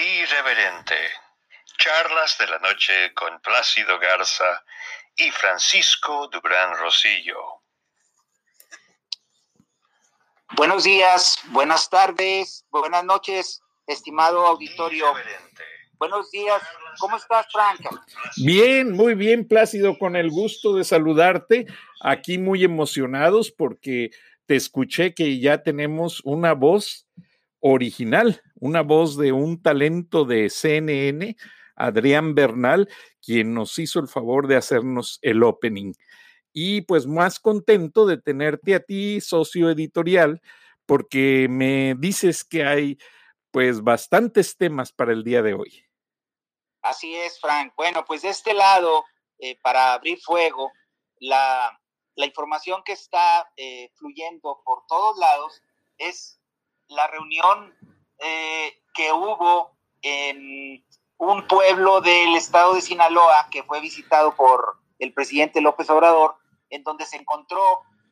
Irreverente. Charlas de la noche con Plácido Garza y Francisco Dubrán Rosillo. Buenos días, buenas tardes, buenas noches, estimado auditorio. Buenos días, ¿cómo estás, Franca? Bien, muy bien, Plácido, con el gusto de saludarte. Aquí muy emocionados porque te escuché que ya tenemos una voz original, una voz de un talento de CNN, Adrián Bernal, quien nos hizo el favor de hacernos el opening. Y pues más contento de tenerte a ti, socio editorial, porque me dices que hay pues bastantes temas para el día de hoy. Así es, Frank. Bueno, pues de este lado, eh, para abrir fuego, la, información que está eh, fluyendo por todos lados es la reunión eh, que hubo en un pueblo del estado de Sinaloa que fue visitado por el presidente López Obrador, en donde se encontró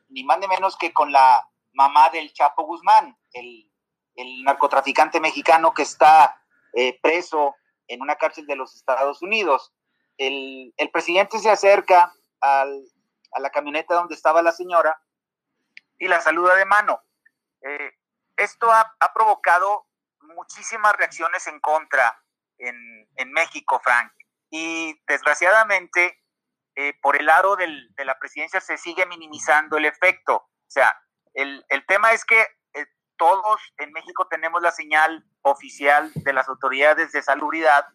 ni más ni menos que con la mamá del Chapo Guzmán, el, narcotraficante mexicano que está eh, preso en una cárcel de los Estados Unidos. El, presidente se acerca a la camioneta donde estaba la señora y la saluda de mano. Eh, esto ha, provocado muchísimas reacciones en contra en, México, Frank. Y desgraciadamente, eh, por el lado de la presidencia se sigue minimizando el efecto. O sea, el, tema es que eh, todos en México tenemos la señal oficial de las autoridades de salubridad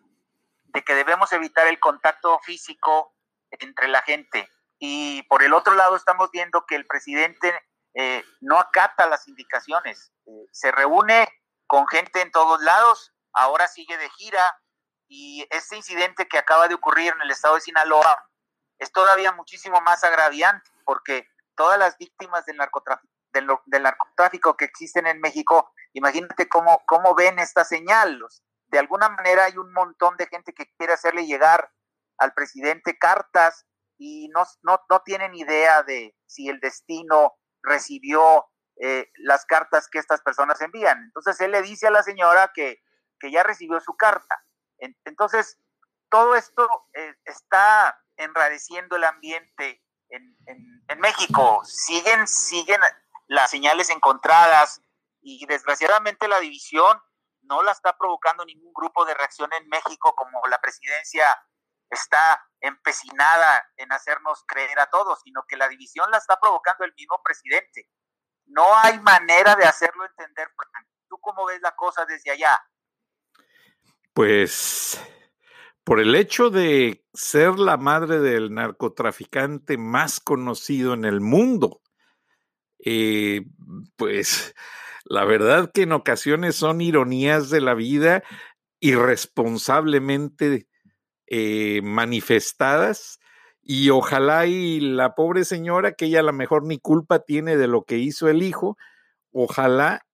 de que debemos evitar el contacto físico entre la gente. Y por el otro lado estamos viendo que el presidente eh, no acata las indicaciones, se reúne con gente en todos lados, ahora sigue de gira y este incidente que acaba de ocurrir en el estado de Sinaloa es todavía muchísimo más agraviante porque todas las víctimas del narcotráfico, que existen en México, imagínate cómo, cómo ven esta señal. De alguna manera hay un montón de gente que quiere hacerle llegar al presidente cartas y no, no, no tienen idea de si el destino recibió eh, las cartas que estas personas envían. Entonces él le dice a la señora que, ya recibió su carta. Entonces, todo esto eh, está enrareciendo el ambiente en, en, México. Siguen, siguen las señales encontradas y desgraciadamente la división no la está provocando ningún grupo de reacción en México como la presidencia está empecinada en hacernos creer a todos, sino que la división la está provocando el mismo presidente. No hay manera de hacerlo entender. ¿Tú cómo ves la cosa desde allá? Pues por el hecho de ser la madre del narcotraficante más conocido en el mundo, eh, pues la verdad que en ocasiones son ironías de la vida irresponsablemente eh, manifestadas y ojalá y la pobre señora, que ella a lo mejor ni culpa tiene de lo que hizo el hijo, ojalá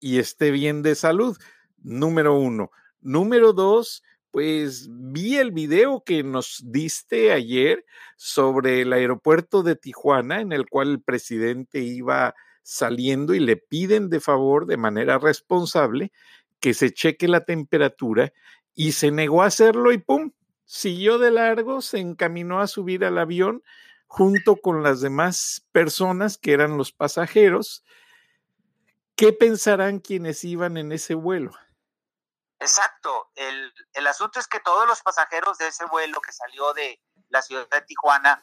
y esté bien de salud, número uno. Número dos, pues vi el video que nos diste ayer sobre el aeropuerto de Tijuana, en el cual el presidente iba saliendo y le piden de favor, de manera responsable, que se cheque la temperatura y se negó a hacerlo y ¡pum! Siguió de largo, se encaminó a subir al avión junto con las demás personas que eran los pasajeros. ¿Qué pensarán quienes iban en ese vuelo? Exacto. El, asunto es que todos los pasajeros de ese vuelo que salió de la ciudad de Tijuana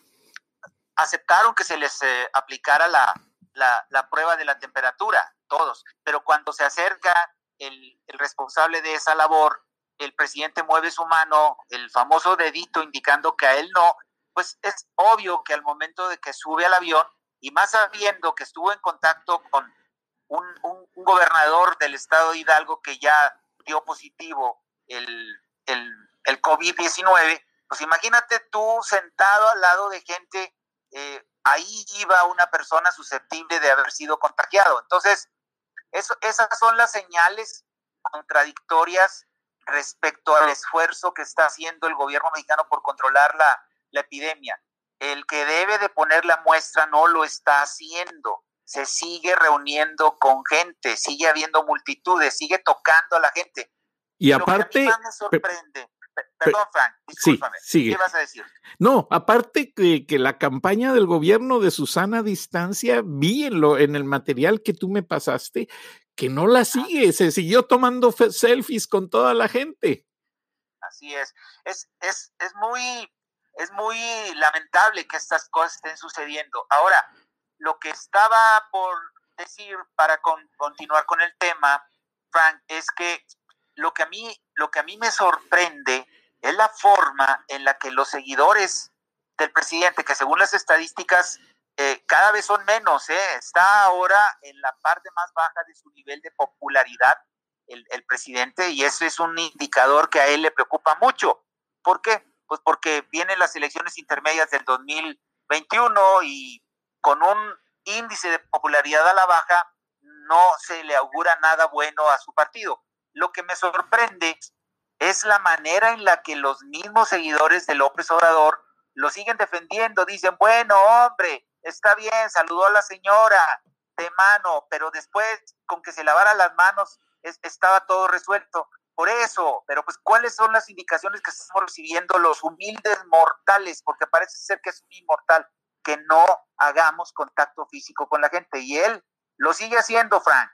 aceptaron que se les eh, aplicara la, la, prueba de la temperatura, todos. Pero cuando se acerca el, el responsable de esa labor, el presidente mueve su mano, el famoso dedito indicando que a él no, pues es obvio que al momento de que sube al avión, y más sabiendo que estuvo en contacto con un, gobernador del estado de Hidalgo que ya dio positivo el, el, COVID-19, pues imagínate tú sentado al lado de gente, eh, ahí iba una persona susceptible de haber sido contagiado. Entonces, eso, esas son las señales contradictorias respecto al esfuerzo que está haciendo el gobierno mexicano por controlar la, epidemia. El que debe de poner la muestra no lo está haciendo. Se sigue reuniendo con gente, sigue habiendo multitudes, sigue tocando a la gente. Y aparte... me sorprende. Perdón, Frank, discúlpame. ¿Qué vas a decir? No, aparte que, que, la campaña del gobierno de Susana Distancia, vi en, lo, en el material que tú me pasaste, que no la sigue, se siguió tomando selfies con toda la gente. Así es. Es, es, es muy, es muy lamentable que estas cosas estén sucediendo. Ahora, lo que estaba por decir para continuar con el tema, Frank, es que lo que a mí, lo que a mí me sorprende es la forma en la que los seguidores del presidente, que según las estadísticas eh, cada vez son menos, eh, está ahora en la parte más baja de su nivel de popularidad el, presidente y eso es un indicador que a él le preocupa mucho. ¿Por qué? Pues porque vienen las elecciones intermedias del 2021 y con un índice de popularidad a la baja no se le augura nada bueno a su partido. Lo que me sorprende es la manera en la que los mismos seguidores de López Obrador lo siguen defendiendo. Dicen, bueno, hombre, está bien, saludó a la señora de mano, pero después con que se lavara las manos estaba todo resuelto. Por eso, pero pues, ¿cuáles son las indicaciones que estamos recibiendo los humildes mortales? Porque parece ser que es un inmortal, que no hagamos contacto físico con la gente. Y él lo sigue haciendo, Frank.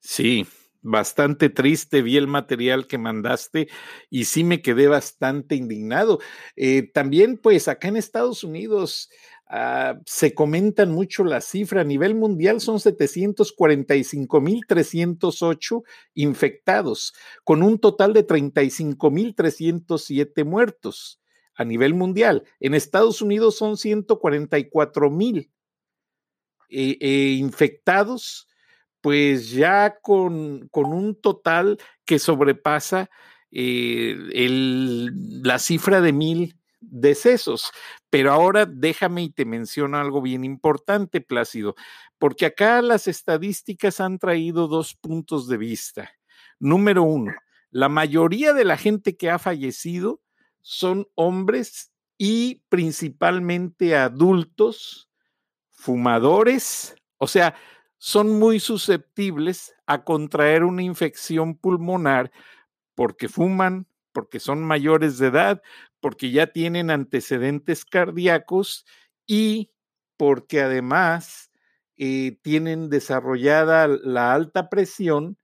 Sí, bastante triste, vi el material que mandaste y sí me quedé bastante indignado. Eh, también, pues acá en Estados Unidos ah, se comentan mucho la cifra. A nivel mundial son 745.308 infectados, con un total de 35.307 muertos a nivel mundial. En Estados Unidos son 144.000 eh, eh, infectados pues ya con, un total que sobrepasa eh, la cifra de mil decesos. Pero ahora déjame y te menciono algo bien importante, Plácido, porque acá las estadísticas han traído dos puntos de vista. Número uno, la mayoría de la gente que ha fallecido son hombres y principalmente adultos, fumadores, o sea, son muy susceptibles a contraer una infección pulmonar porque fuman, porque son mayores de edad, porque ya tienen antecedentes cardíacos y porque además eh, tienen desarrollada la alta presión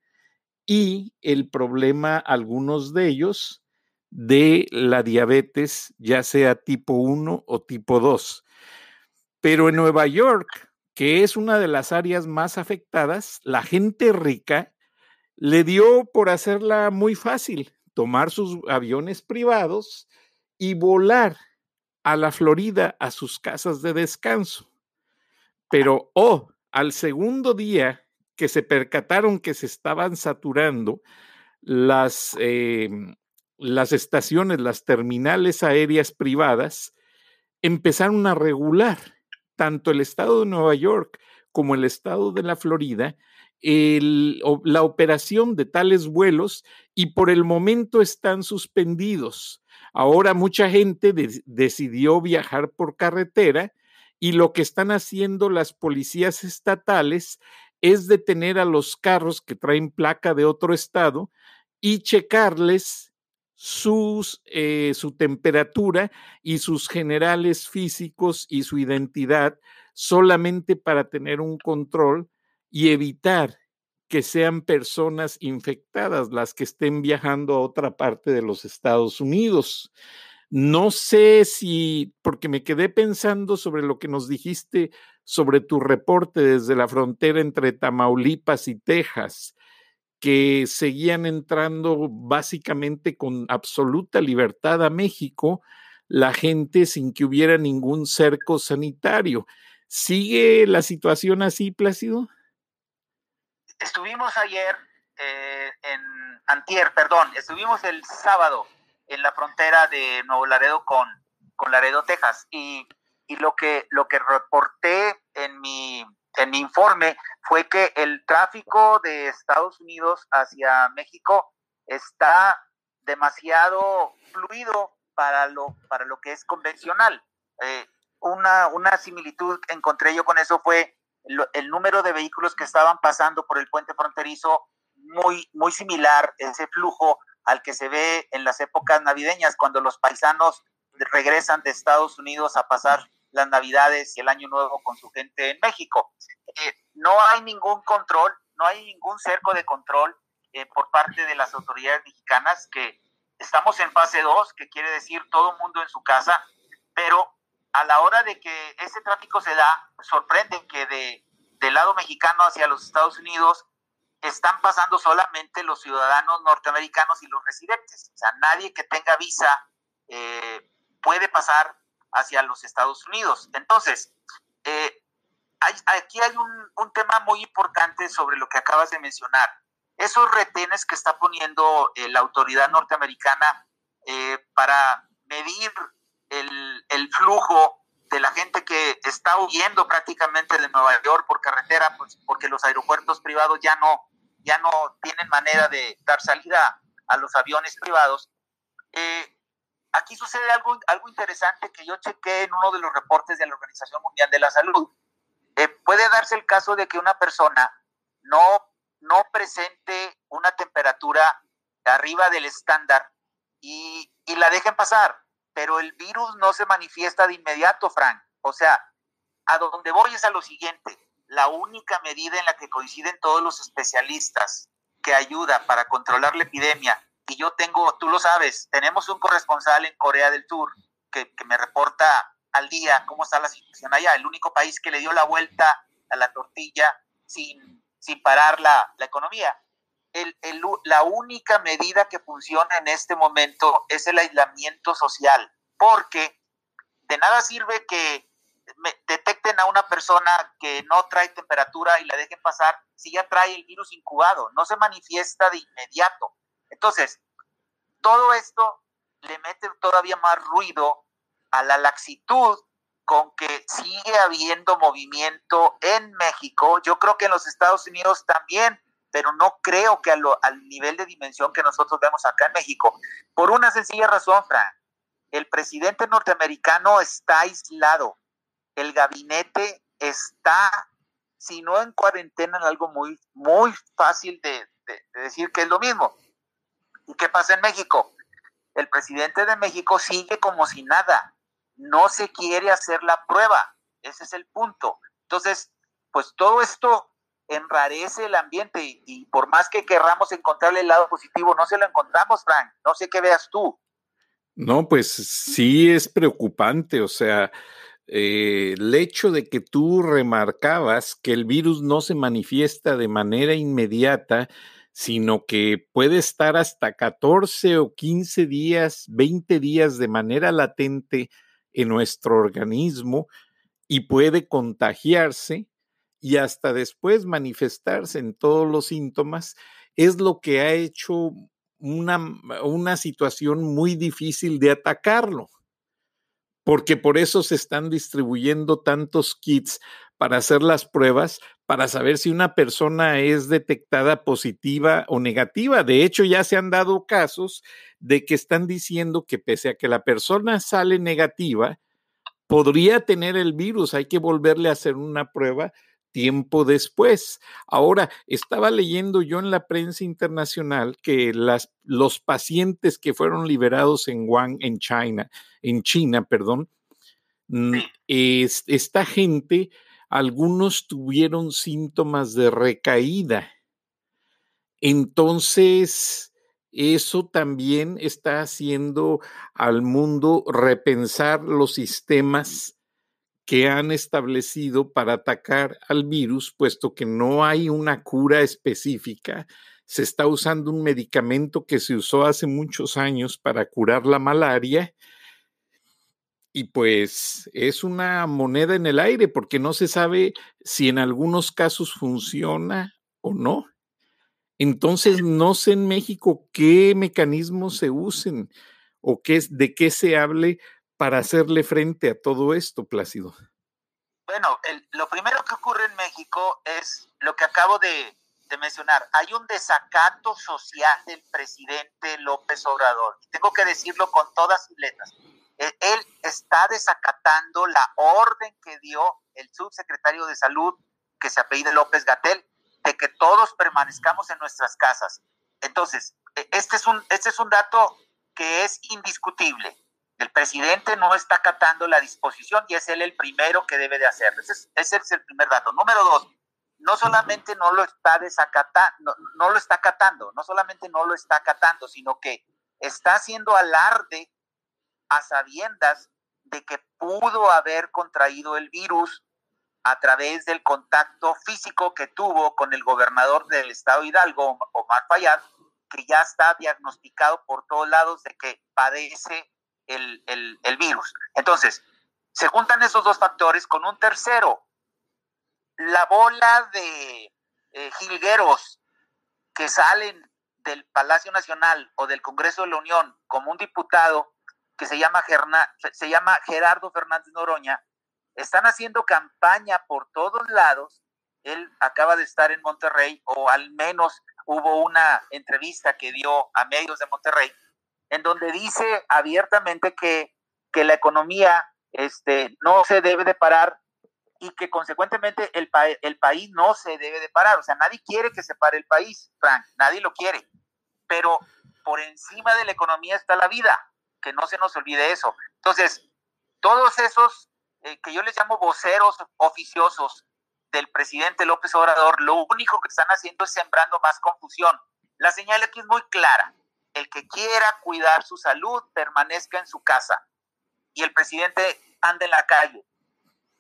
y el problema, algunos de ellos, de la diabetes, ya sea tipo 1 o tipo 2. Pero en Nueva York, que es una de las áreas más afectadas, la gente rica le dio por hacerla muy fácil, tomar sus aviones privados y volar a la Florida a sus casas de descanso. Pero, oh, al segundo día que se percataron que se estaban saturando las, em, las estaciones, las terminales aéreas privadas, empezaron a regular tanto el estado de Nueva York como el estado de la Florida la operación de tales vuelos y por el momento están suspendidos. Ahora mucha gente decidió viajar por carretera y lo que están haciendo las policías estatales es detener a los carros que traen placa de otro estado y checarles sus, eh, su temperatura y sus generales físicos y su identidad solamente para tener un control y evitar que sean personas infectadas las que estén viajando a otra parte de los Estados Unidos. No sé si, porque me quedé pensando sobre lo que nos dijiste sobre tu reporte desde la frontera entre Tamaulipas y Texas que seguían entrando básicamente con absoluta libertad a México la gente sin que hubiera ningún cerco sanitario. ¿Sigue la situación así, Plácido? Estuvimos ayer eh, en Antier, perdón, estuvimos el sábado en la frontera de Nuevo Laredo con, con Laredo, Texas, y, y lo, que, lo que reporté en mi en mi informe fue que el tráfico de Estados Unidos hacia México está demasiado fluido para lo, para lo que es convencional. Eh, una, una similitud que encontré yo con eso fue el, número de vehículos que estaban pasando por el puente fronterizo, muy, muy similar ese flujo al que se ve en las épocas navideñas, cuando los paisanos regresan de Estados Unidos a pasar las navidades y el año nuevo con su gente en México. Eh, no hay ningún control, no hay ningún cerco de control eh, por parte de las autoridades mexicanas que estamos en fase 2, que quiere decir todo el mundo en su casa, pero a la hora de que ese tráfico se da, sorprende que de, del lado mexicano hacia los Estados Unidos están pasando solamente los ciudadanos norteamericanos y los residentes. O sea, nadie que tenga visa eh, puede pasar hacia los Estados Unidos. Entonces, eh, aquí hay un, un, tema muy importante sobre lo que acabas de mencionar. Esos retenes que está poniendo eh, la autoridad norteamericana para medir el, el flujo de la gente que está huyendo prácticamente de Nueva York por carretera, pues porque los aeropuertos privados ya no, ya no tienen manera de dar salida a los aviones privados. Eh, aquí sucede algo, algo interesante que yo chequé en uno de los reportes de la Organización Mundial de la Salud. Eh, puede darse el caso de que una persona no, no presente una temperatura arriba del estándar y, y la dejen pasar pero el virus no se manifiesta de inmediato, Frank. O sea, a donde voy es a lo siguiente. La única medida en la que coinciden todos los especialistas que ayuda para controlar la epidemia, y yo tengo, tú lo sabes, tenemos un corresponsal en Corea del Sur que, me reporta al día cómo está la situación allá, el único país que le dio la vuelta a la tortilla sin, sin parar la, la economía la única medida que funciona en este momento es el aislamiento social, porque de nada sirve que detecten a una persona que no trae temperatura y la dejen pasar si ya trae el virus incubado, no se manifiesta de inmediato. Entonces, todo esto le mete todavía más ruido a la laxitud con que sigue habiendo movimiento en México. Yo creo que en los Estados Unidos también pero no creo que al nivel de dimensión que nosotros vemos acá en México. Por una sencilla razón, Fran, el presidente norteamericano está aislado, el gabinete está, si no en cuarentena, en algo muy, muy fácil de, de decir que es lo mismo. ¿Y qué pasa en México? El presidente de México sigue como si nada, no se quiere hacer la prueba, ese es el punto. Entonces, pues todo esto enrarece el ambiente y, por más que querramos encontrarle el lado positivo, no se lo encontramos, Frank. No sé qué veas tú. No, pues sí es preocupante, o sea, eh, el hecho de que tú remarcabas que el virus no se manifiesta de manera inmediata, sino que puede estar hasta 14 o 15 días, 20 días de manera latente en nuestro organismo y puede contagiarse, y hasta después manifestarse en todos los síntomas, es lo que ha hecho una, una situación muy difícil de atacarlo, porque por eso se están distribuyendo tantos kits para hacer las pruebas, para saber si una persona es detectada positiva o negativa. De hecho, ya se han dado casos de que están diciendo que pese a que la persona sale negativa, podría tener el virus, hay que volverle a hacer una prueba tiempo después. Ahora, estaba leyendo yo en la prensa internacional que las, los pacientes que fueron liberados en Wuhan, en China, en China, perdón, es, esta gente, algunos tuvieron síntomas de recaída. Entonces, eso también está haciendo al mundo repensar los sistemas que han establecido para atacar al virus, puesto que no hay una cura específica. Se está usando un medicamento que se usó hace muchos años para curar la malaria y pues es una moneda en el aire porque no se sabe si en algunos casos funciona o no. Entonces, no sé en México qué mecanismos se usen o qué, de qué se hable para hacerle frente a todo esto, Plácido? Bueno, lo primero que ocurre en México es lo que acabo de, mencionar. Hay un desacato social del presidente López Obrador. Tengo que decirlo con todas sus letras. E, él está desacatando la orden que dio el subsecretario de Salud, que se apellida López Gatel, de que todos permanezcamos en nuestras casas. Entonces, e, este es un, este es un dato que es indiscutible. El presidente no está acatando la disposición y es él el primero que debe de hacerlo. Ese es, el primer dato. Número dos, no solamente no lo está desacatando, no, lo está acatando, no solamente no lo está acatando, sino que está haciendo alarde a sabiendas de que pudo haber contraído el virus a través del contacto físico que tuvo con el gobernador del estado Hidalgo, Omar Fayad, que ya está diagnosticado por todos lados de que padece el, virus. Entonces, se juntan esos dos factores con un tercero. La bola de eh, jilgueros que salen del Palacio Nacional o del Congreso de la Unión como un diputado que se llama, se llama Gerardo Fernández Noroña, están haciendo campaña por todos lados. Él acaba de estar en Monterrey, o al menos hubo una entrevista que dio a medios de Monterrey, en donde dice abiertamente que, que la economía este, no se debe de parar y que consecuentemente el, el país no se debe de parar. O sea, nadie quiere que se pare el país, Frank, nadie lo quiere. Pero por encima de la economía está la vida, que no se nos olvide eso. Entonces, todos esos eh, que yo les llamo voceros oficiosos del presidente López Obrador, lo único que están haciendo es sembrando más confusión. La señal aquí es muy clara. El que quiera cuidar su salud permanezca en su casa y el presidente anda en la calle.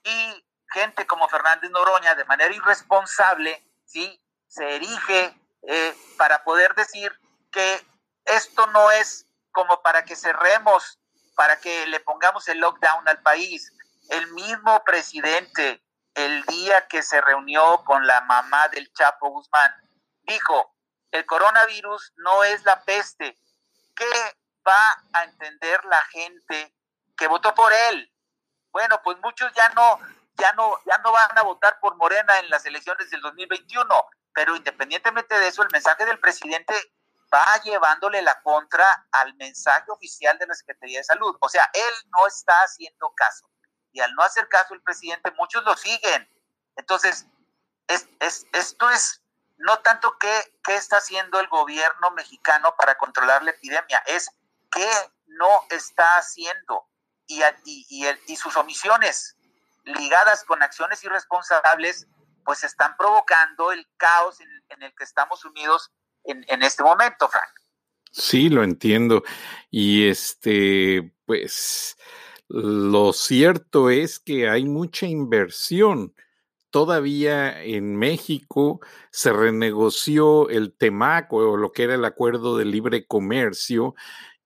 Y gente como Fernández Noroña, de manera irresponsable, ¿sí? se erige eh, para poder decir que esto no es como para que cerremos, para que le pongamos el lockdown al país. El mismo presidente, el día que se reunió con la mamá del Chapo Guzmán, dijo, el coronavirus no es la peste. ¿Qué va a entender la gente que votó por él? Bueno, pues muchos ya no, ya no, ya no van a votar por Morena en las elecciones del 2021, pero independientemente de eso, el mensaje del presidente va llevándole la contra al mensaje oficial de la Secretaría de Salud. O sea, él no está haciendo caso y al no hacer caso el presidente, muchos lo siguen. Entonces, es, esto es no tanto qué, qué está haciendo el gobierno mexicano para controlar la epidemia, es qué no está haciendo y, y, y, sus omisiones ligadas con acciones irresponsables, pues están provocando el caos en, en el que estamos unidos en, en, este momento, Frank. Sí, lo entiendo. Y este, pues, lo cierto es que hay mucha inversión. Todavía en México se renegoció el TEMAC o lo que era el acuerdo de libre comercio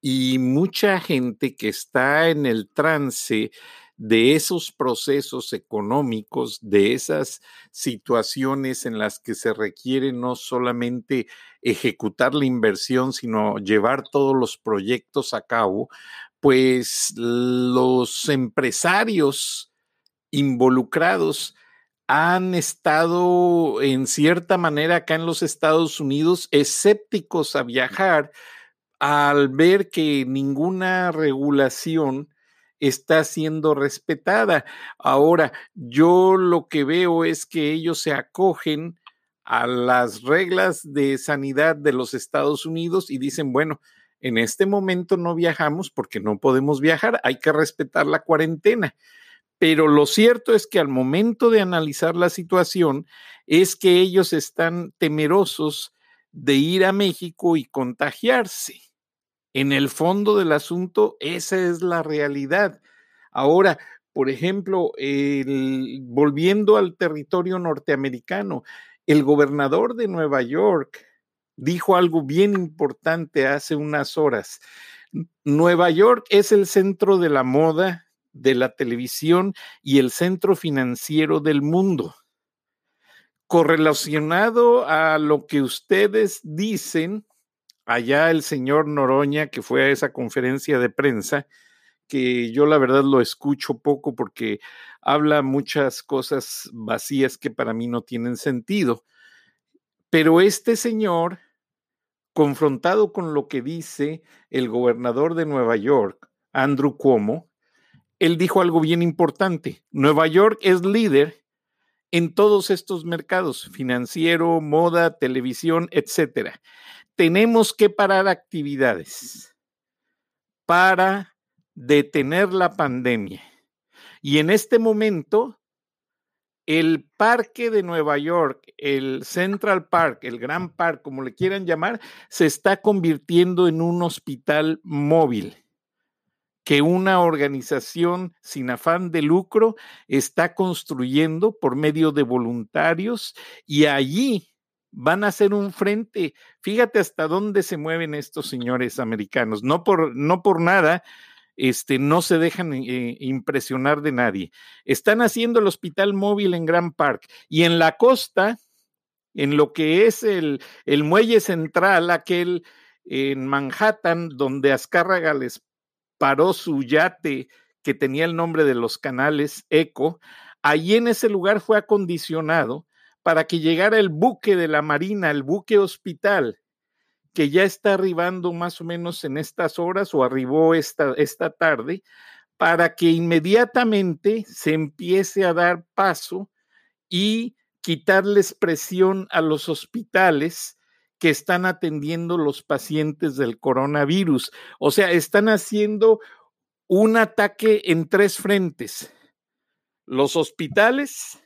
y mucha gente que está en el trance de esos procesos económicos, de esas situaciones en las que se requiere no solamente ejecutar la inversión, sino llevar todos los proyectos a cabo, pues los empresarios involucrados han estado en cierta manera acá en los Estados Unidos escépticos a viajar al ver que ninguna regulación está siendo respetada. Ahora, yo lo que veo es que ellos se acogen a las reglas de sanidad de los Estados Unidos y dicen, bueno, en este momento no viajamos porque no podemos viajar, hay que respetar la cuarentena. Pero lo cierto es que al momento de analizar la situación es que ellos están temerosos de ir a México y contagiarse. En el fondo del asunto, esa es la realidad. Ahora, por ejemplo, volviendo al territorio norteamericano, el gobernador de Nueva York, dijo algo bien importante hace unas horas. Nueva York es el centro de la moda, de la televisión y el centro financiero del mundo. Correlacionado a lo que ustedes dicen, allá el señor Noroña, que fue a esa conferencia de prensa, que yo la verdad lo escucho poco porque habla muchas cosas vacías que para mí no tienen sentido. Pero este señor, confrontado con lo que dice el gobernador de Nueva York, Andrew Cuomo, él dijo algo bien importante. Nueva York es líder en todos estos mercados, financiero, moda, televisión, etcétera. tenemos que parar actividades para detener la pandemia. Y en este momento, el parque de Nueva York, el Central Park, el Gran Park, como le quieran llamar, se está convirtiendo en un hospital móvil que una organización sin afán de lucro está construyendo por medio de voluntarios y allí van a hacer un frente. Fíjate hasta dónde se mueven estos señores americanos. No por, no por nada, este, no se dejan eh, impresionar de nadie. Están haciendo el hospital móvil en Grand Park y en la costa, en lo que es el, el muelle central, aquel en Manhattan, donde Azcárraga les paró su yate que tenía el nombre de los canales ECO, allí en ese lugar fue acondicionado para que llegara el buque de la Marina, el buque hospital, que ya está arribando más o menos en estas horas o arribó esta, esta tarde, para que inmediatamente se empiece a dar paso y quitarles presión a los hospitales que están atendiendo los pacientes del coronavirus. O sea, están haciendo un ataque en tres frentes. Los hospitales,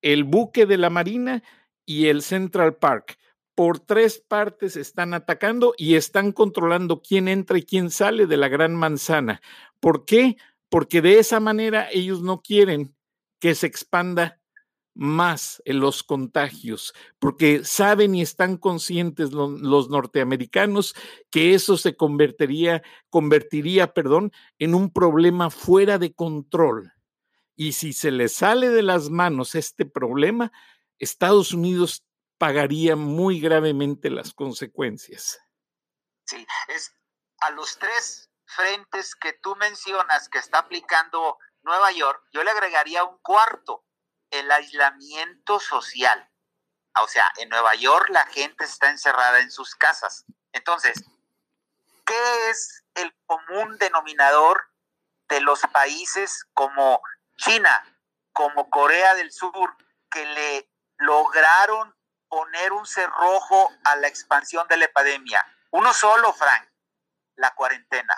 el buque de la Marina y el Central Park. Por tres partes están atacando y están controlando quién entra y quién sale de la gran manzana. ¿Por qué? Porque de esa manera ellos no quieren que se expanda más en los contagios, porque saben y están conscientes los norteamericanos que eso se convertiría, convertiría, perdón, en un problema fuera de control. Y si se le sale de las manos este problema, Estados Unidos pagaría muy gravemente las consecuencias. Sí, es a los tres frentes que tú mencionas que está aplicando Nueva York, yo le agregaría un cuarto, el aislamiento social. O sea, en Nueva York la gente está encerrada en sus casas. Entonces, ¿qué es el común denominador de los países como China, como Corea del Sur, que le lograron poner un cerrojo a la expansión de la epidemia. Uno solo, Frank, la cuarentena.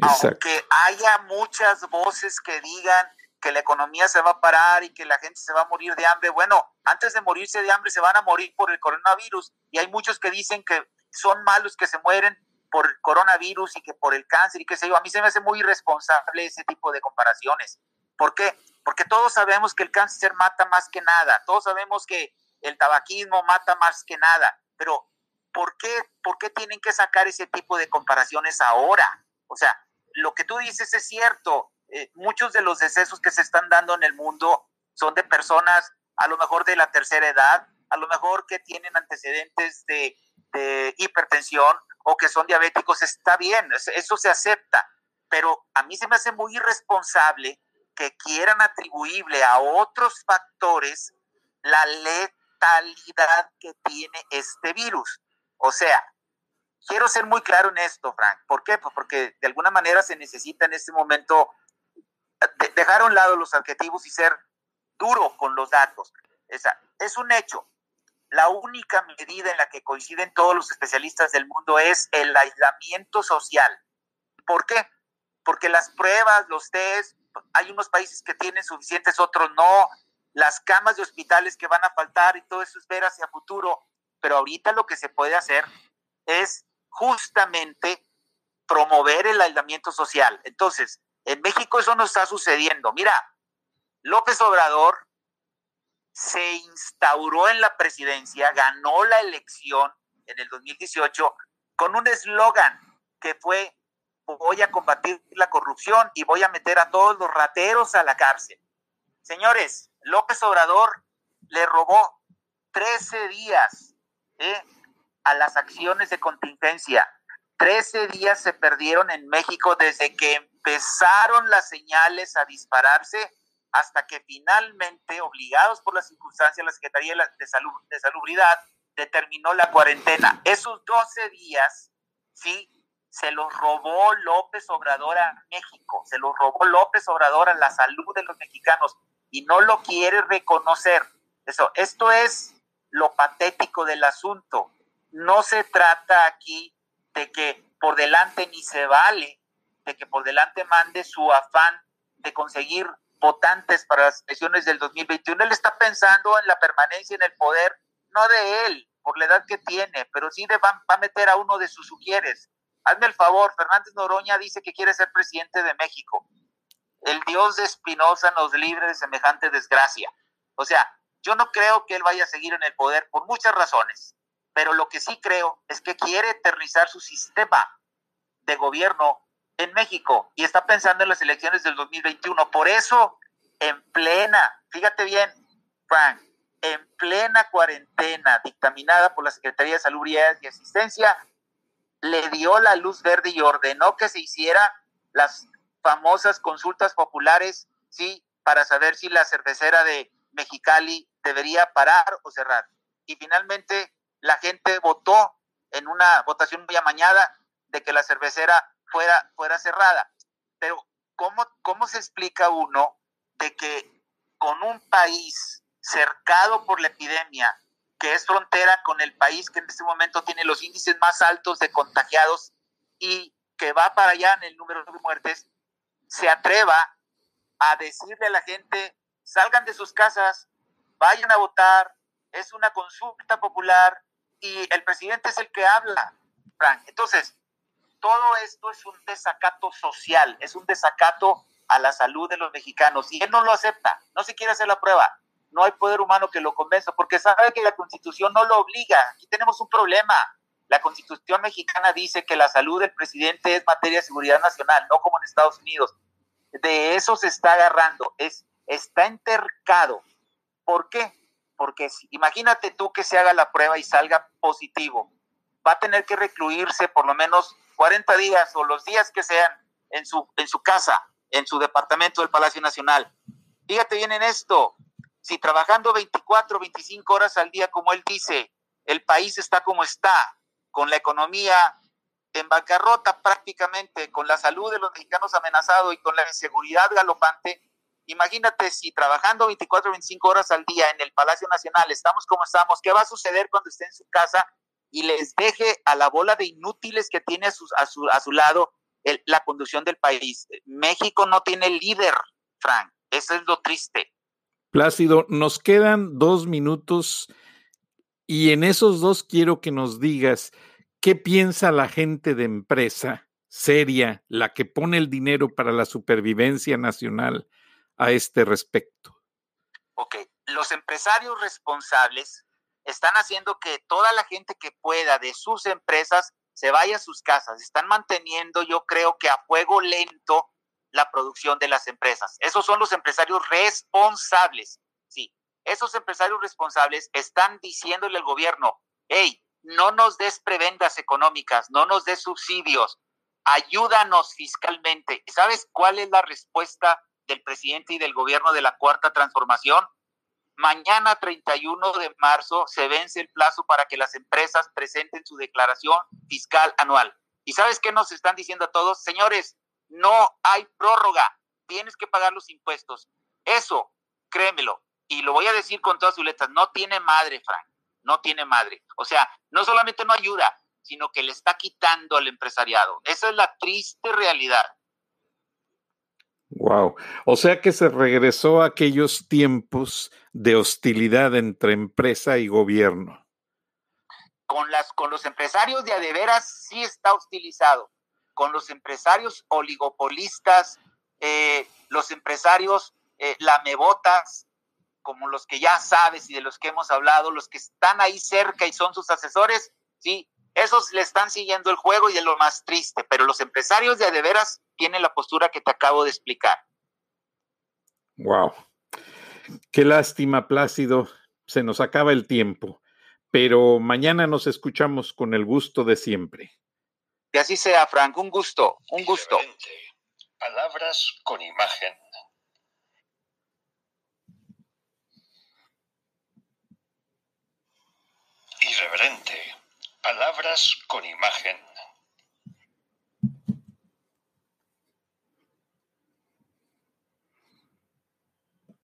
Aunque haya muchas voces que digan que la economía se va a parar y que la gente se va a morir de hambre, bueno, antes de morirse de hambre se van a morir por el coronavirus y hay muchos que dicen que son malos que se mueren por el coronavirus y que por el cáncer y qué sé yo. A mí se me hace muy irresponsable ese tipo de comparaciones. ¿Por qué? Porque todos sabemos que el cáncer mata más que nada, todos sabemos que el tabaquismo mata más que nada, pero ¿por qué, ¿por qué tienen que sacar ese tipo de comparaciones ahora? O sea, lo que tú dices es cierto, eh, muchos de los decesos que se están dando en el mundo son de personas a lo mejor de la tercera edad, a lo mejor que tienen antecedentes de, de hipertensión o que son diabéticos, está bien, eso se acepta, pero a mí se me hace muy irresponsable que quieran atribuirle a otros factores la letalidad que tiene este virus. O sea, quiero ser muy claro en esto, Frank. ¿Por qué? Pues porque de alguna manera se necesita en este momento dejar a un lado los adjetivos y ser duro con los datos. Esa, es un hecho. La única medida en la que coinciden todos los especialistas del mundo es el aislamiento social. ¿Por qué? Porque las pruebas, los test, hay unos países que tienen suficientes, otros no, las camas de hospitales que van a faltar y todo eso es ver hacia futuro, pero ahorita lo que se puede hacer es justamente promover el aislamiento social. Entonces, en México eso no está sucediendo. Mira, López Obrador se instauró en la presidencia, ganó la elección en el 2018 con un eslogan que fue voy a combatir la corrupción y voy a meter a todos los rateros a la cárcel. Señores, López Obrador le robó 13 días ¿eh? a las acciones de contingencia. 13 días se perdieron en México desde que empezaron las señales a dispararse hasta que finalmente, obligados por las circunstancias, la Secretaría de, Salud, de Salubridad determinó la cuarentena. Esos 12 días, sí, se los robó López Obrador a México, se los robó López Obrador a la salud de los mexicanos y no lo quiere reconocer. Eso, esto es lo patético del asunto. no se trata aquí de que por delante ni se vale, de que por delante mande su afán de conseguir votantes para las elecciones del 2021. Él está pensando en la permanencia en el poder, no de él, por la edad que tiene, pero sí de, va, a meter a uno de sus sugieres. Hazme el favor, Fernández Noroña dice que quiere ser presidente de México. El Dios de Espinosa nos libre de semejante desgracia. O sea, yo no creo que él vaya a seguir en el poder por muchas razones, pero lo que sí creo es que quiere eternizar su sistema de gobierno en México y está pensando en las elecciones del 2021. Por eso, en plena, fíjate bien, Frank, en plena cuarentena dictaminada por la Secretaría de Salud y Asistencia, le dio la luz verde y ordenó que se hiciera las famosas consultas populares, sí, para saber si la cervecera de Mexicali debería parar o cerrar. Y finalmente la gente votó en una votación muy amañada de que la cervecera fuera, fuera cerrada. Pero ¿cómo, ¿cómo se explica uno de que con un país cercado por la epidemia, que es frontera con el país que en este momento tiene los índices más altos de contagiados y que va para allá en el número de muertes, se atreva a decirle a la gente, salgan de sus casas, vayan a votar, es una consulta popular y el presidente es el que habla, Frank. Entonces, todo esto es un desacato social, es un desacato a la salud de los mexicanos y él no lo acepta, no se quiere hacer la prueba. No hay poder humano que lo convenza porque sabe que la constitución no lo obliga. Aquí tenemos un problema. La constitución mexicana dice que la salud del presidente es materia de seguridad nacional, no como en Estados Unidos. De eso se está agarrando, es, está entercado. ¿Por qué? Porque imagínate tú que se haga la prueba y salga positivo. Va a tener que recluirse por lo menos 40 días o los días que sean en su, en su casa, en su departamento del Palacio Nacional. Fíjate bien en esto, si trabajando 24, 25 horas al día, como él dice, el país está como está, con la economía en bancarrota prácticamente, con la salud de los mexicanos amenazado y con la inseguridad galopante, imagínate si trabajando 24, 25 horas al día en el Palacio Nacional estamos como estamos, ¿qué va a suceder cuando esté en su casa y les deje a la bola de inútiles que tiene a su, a su, a su lado la conducción del país. México no tiene líder, Frank. Eso es lo triste. Plácido, nos quedan dos minutos y en esos dos quiero que nos digas qué piensa la gente de empresa seria, la que pone el dinero para la supervivencia nacional a este respecto. Ok, los empresarios responsables están haciendo que toda la gente que pueda de sus empresas se vaya a sus casas. Están manteniendo, yo creo que a fuego lento, la producción de las empresas. Esos son los empresarios responsables. Sí, esos empresarios responsables están diciéndole al gobierno, hey, no nos des prebendas económicas, no nos des subsidios, ayúdanos fiscalmente. ¿Sabes cuál es la respuesta del presidente y del gobierno de la cuarta transformación? Mañana 31 de marzo se vence el plazo para que las empresas presenten su declaración fiscal anual. ¿Y sabes qué nos están diciendo a todos? Señores, no hay prórroga, tienes que pagar los impuestos. Eso, créemelo, y lo voy a decir con todas sus letras, no tiene madre, Frank, no tiene madre. O sea, no solamente no ayuda, sino que le está quitando al empresariado. Esa es la triste realidad. Wow. O sea que se regresó a aquellos tiempos de hostilidad entre empresa y gobierno. Con, las, con los empresarios de adeveras sí está hostilizado. Con los empresarios oligopolistas, eh, los empresarios eh, lamebotas, como los que ya sabes y de los que hemos hablado, los que están ahí cerca y son sus asesores, sí, esos le están siguiendo el juego y es lo más triste, pero los empresarios de adeveras tienen la postura que te acabo de explicar. Wow. Qué lástima, Plácido. Se nos acaba el tiempo, pero mañana nos escuchamos con el gusto de siempre. Que así sea, Frank. Un gusto, un gusto. Palabras con imagen. Irreverente. Palabras con imagen.